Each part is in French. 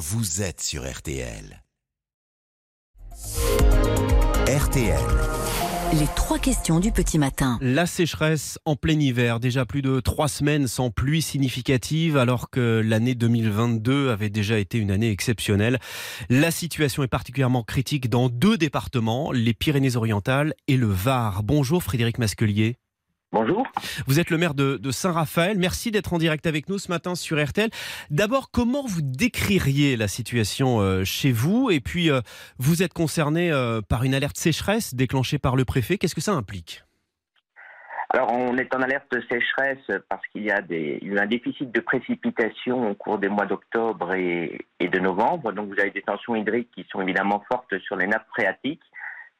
vous êtes sur RTL. RTL. Les trois questions du petit matin. La sécheresse en plein hiver, déjà plus de trois semaines sans pluie significative, alors que l'année 2022 avait déjà été une année exceptionnelle. La situation est particulièrement critique dans deux départements, les Pyrénées-Orientales et le Var. Bonjour Frédéric Masquelier. Bonjour. Vous êtes le maire de, Saint-Raphaël. Merci d'être en direct avec nous ce matin sur RTL. D'abord, comment vous décririez la situation euh, chez vous? Et puis, euh, vous êtes concerné euh, par une alerte sécheresse déclenchée par le préfet. Qu'est-ce que ça implique? Alors, on est en alerte sécheresse parce qu'il y a eu un déficit de précipitation au cours des mois d'octobre et, et, de novembre. Donc, vous avez des tensions hydriques qui sont évidemment fortes sur les nappes phréatiques.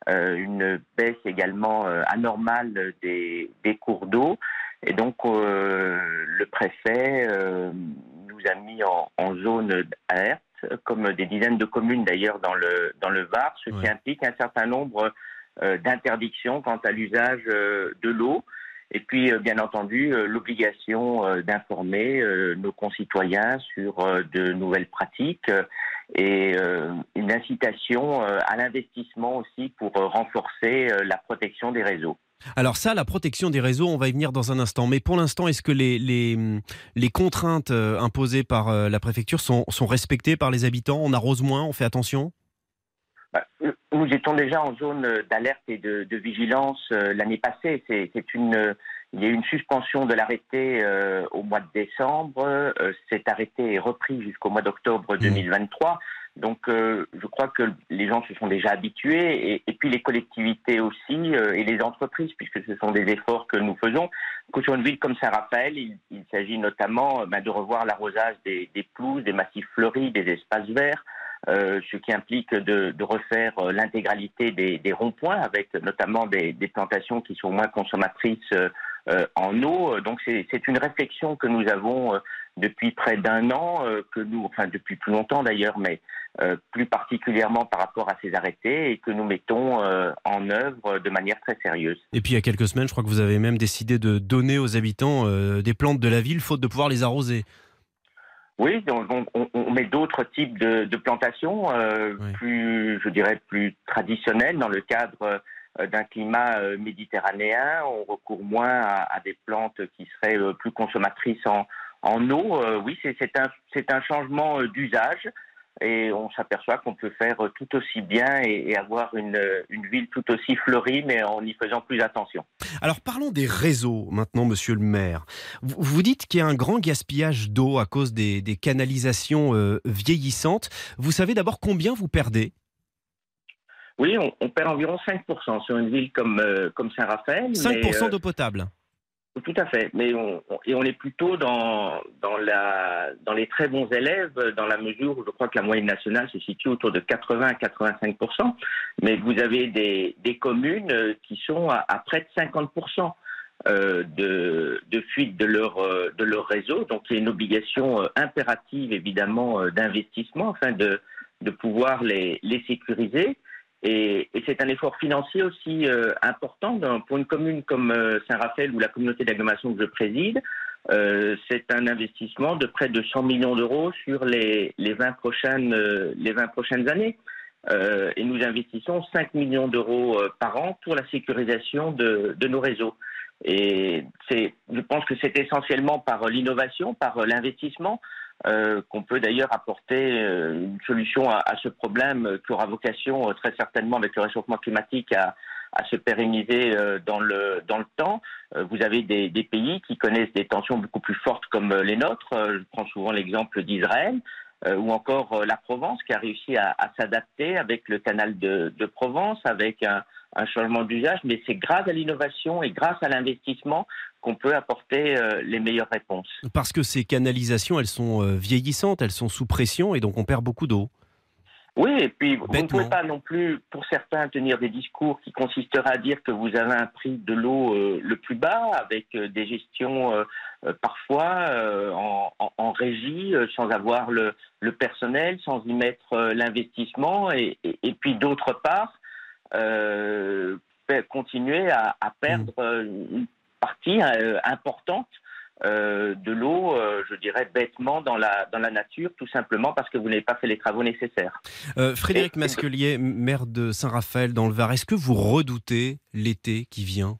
Euh, une baisse également euh, anormale des, cours d'eau. Et donc, euh, le préfet nous a mis en, zone d'alerte, comme des dizaines de communes d'ailleurs dans le, dans le Var, ce qui implique un certain nombre d'interdictions quant à l'usage de l'eau. Et puis, bien entendu, l'obligation d'informer nos concitoyens sur de nouvelles pratiques et euh, une incitation euh, à l'investissement aussi pour euh, renforcer la protection des réseaux. Alors ça, la protection des réseaux, on va y venir dans un instant. Mais pour l'instant, est-ce que les, contraintes imposées par la préfecture sont, respectées par les habitants? On arrose moins, on fait attention? Nous étions déjà en zone d'alerte et de, de vigilance l'année passée. C'est une il y a eu une suspension de l'arrêté euh, au mois de décembre. Euh, cet arrêté est repris jusqu'au mois d'octobre 2023. Mmh. Donc, euh, je crois que les gens se sont déjà habitués, et, puis les collectivités aussi, et les entreprises, puisque ce sont des efforts que nous faisons. Sur une ville comme Saint-Raphaël, il, s'agit notamment bah, de revoir l'arrosage des, des, pelouses, des massifs fleuris, des espaces verts, ce qui implique de, refaire l'intégralité des, ronds-points, avec notamment des, plantations qui sont moins consommatrices euh, en eau. Donc c'est une réflexion que nous avons euh, depuis près d'un an, euh, que nous, enfin depuis plus longtemps d'ailleurs, mais plus particulièrement par rapport à ces arrêtés et que nous mettons en œuvre de manière très sérieuse. Et puis il y a quelques semaines, je crois que vous avez même décidé de donner aux habitants des plantes de la ville, faute de pouvoir les arroser. Oui, donc on, met d'autres types de, plantations, plus, je dirais, plus traditionnelles dans le cadre euh, d'un climat euh, méditerranéen. On recourt moins à, des plantes qui seraient euh, plus consommatrices en, en eau. oui, c'est un, un changement d'usage et on s'aperçoit qu'on peut faire tout aussi bien et, avoir une, une, ville tout aussi fleurie, mais en y faisant plus attention. Alors parlons des réseaux maintenant, monsieur le maire. Vous, vous dites qu'il y a un grand gaspillage d'eau à cause des, des canalisations vieillissantes. Vous savez d'abord combien vous perdez? Oui, on, perd environ 5% sur une ville comme, euh, comme Saint-Raphaël. 5% euh, d'eau potable tout à fait, mais on, et on est plutôt dans, dans, la, dans les très bons élèves, dans la mesure où je crois que la moyenne nationale se situe autour de 80 à 85 mais vous avez des, des communes euh, qui sont à, près de 50 de, de fuite de leur, de leur réseau. Donc il y a une obligation impérative évidemment d'investissement afin de, de pouvoir les, les sécuriser. Et, et c'est un effort financier aussi euh, important pour une commune comme euh, Saint-Raphaël ou la communauté d'agglomération que je préside. Euh, c'est un investissement de près de 100 millions d'euros sur les, les, 20 prochaines, les 20 prochaines années. et nous investissons 5 millions d'euros par an pour la sécurisation de, de nos réseaux. Et je pense que c'est essentiellement par l'innovation, par l'investissement, euh, qu'on peut d'ailleurs apporter euh, une solution à, ce problème qui aura vocation euh, très certainement avec le réchauffement climatique à, se pérenniser dans le dans le temps. vous avez des, des, pays qui connaissent des tensions beaucoup plus fortes comme les nôtres. je prends souvent l'exemple d'Israël. ou encore la Provence qui a réussi à, à s'adapter avec le canal de, de Provence, avec un, un changement d'usage, mais c'est grâce à l'innovation et grâce à l'investissement qu'on peut apporter euh, les meilleures réponses. Parce que ces canalisations, elles sont euh, vieillissantes, elles sont sous pression et donc on perd beaucoup d'eau. Oui, et puis vous ne pouvez pas non plus, pour certains, tenir des discours qui consisteraient à dire que vous avez un prix de l'eau euh, le plus bas, avec des gestions parfois en, en, régie, sans avoir le, le, personnel, sans y mettre l'investissement, et, et, puis d'autre part, continuer à, perdre mm. une partie euh, importante de l'eau, je dirais bêtement, dans la, dans la nature, tout simplement parce que vous n'avez pas fait les travaux nécessaires. Frédéric Masquelier, maire de Saint-Raphaël dans le Var, est-ce que vous redoutez l'été qui vient?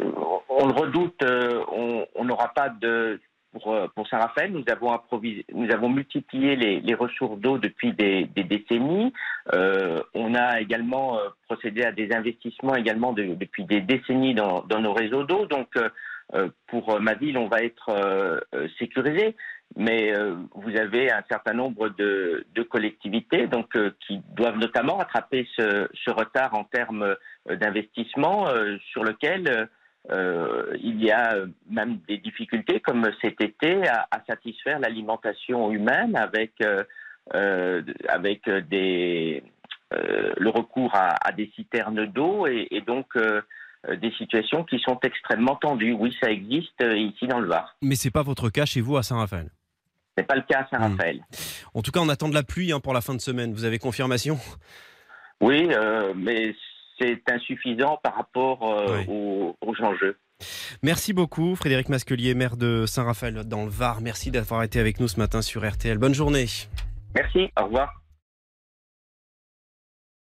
On le redoute, on n'aura pas de euh, pour, Saint-Raphaël, nous avons, multiplié les, ressources d'eau depuis des, décennies. Euh, on a également euh, procédé à des investissements également depuis des décennies dans, nos réseaux d'eau. Donc, pour ma ville, on va être sécurisé. Mais vous avez un certain nombre de, collectivités donc, qui doivent notamment rattraper ce, ce retard en termes d'investissement sur lequel euh, il y a même des difficultés, comme cet été, à, satisfaire l'alimentation humaine avec, euh, euh, avec des, le recours à, des citernes d'eau et, donc des situations qui sont extrêmement tendues. Oui, ça existe ici dans le Var. Mais c'est pas votre cas chez vous à Saint-Raphaël? N'est pas le cas à Saint-Raphaël. Hmm. En tout cas, on attend de la pluie hein, pour la fin de semaine. Vous avez confirmation? Oui, mais c'est insuffisant par rapport euh, aux, Merci beaucoup Frédéric Masquelier, maire de Saint-Raphaël dans le Var. Merci d'avoir été avec nous ce matin sur RTL. Bonne journée. Merci, au revoir.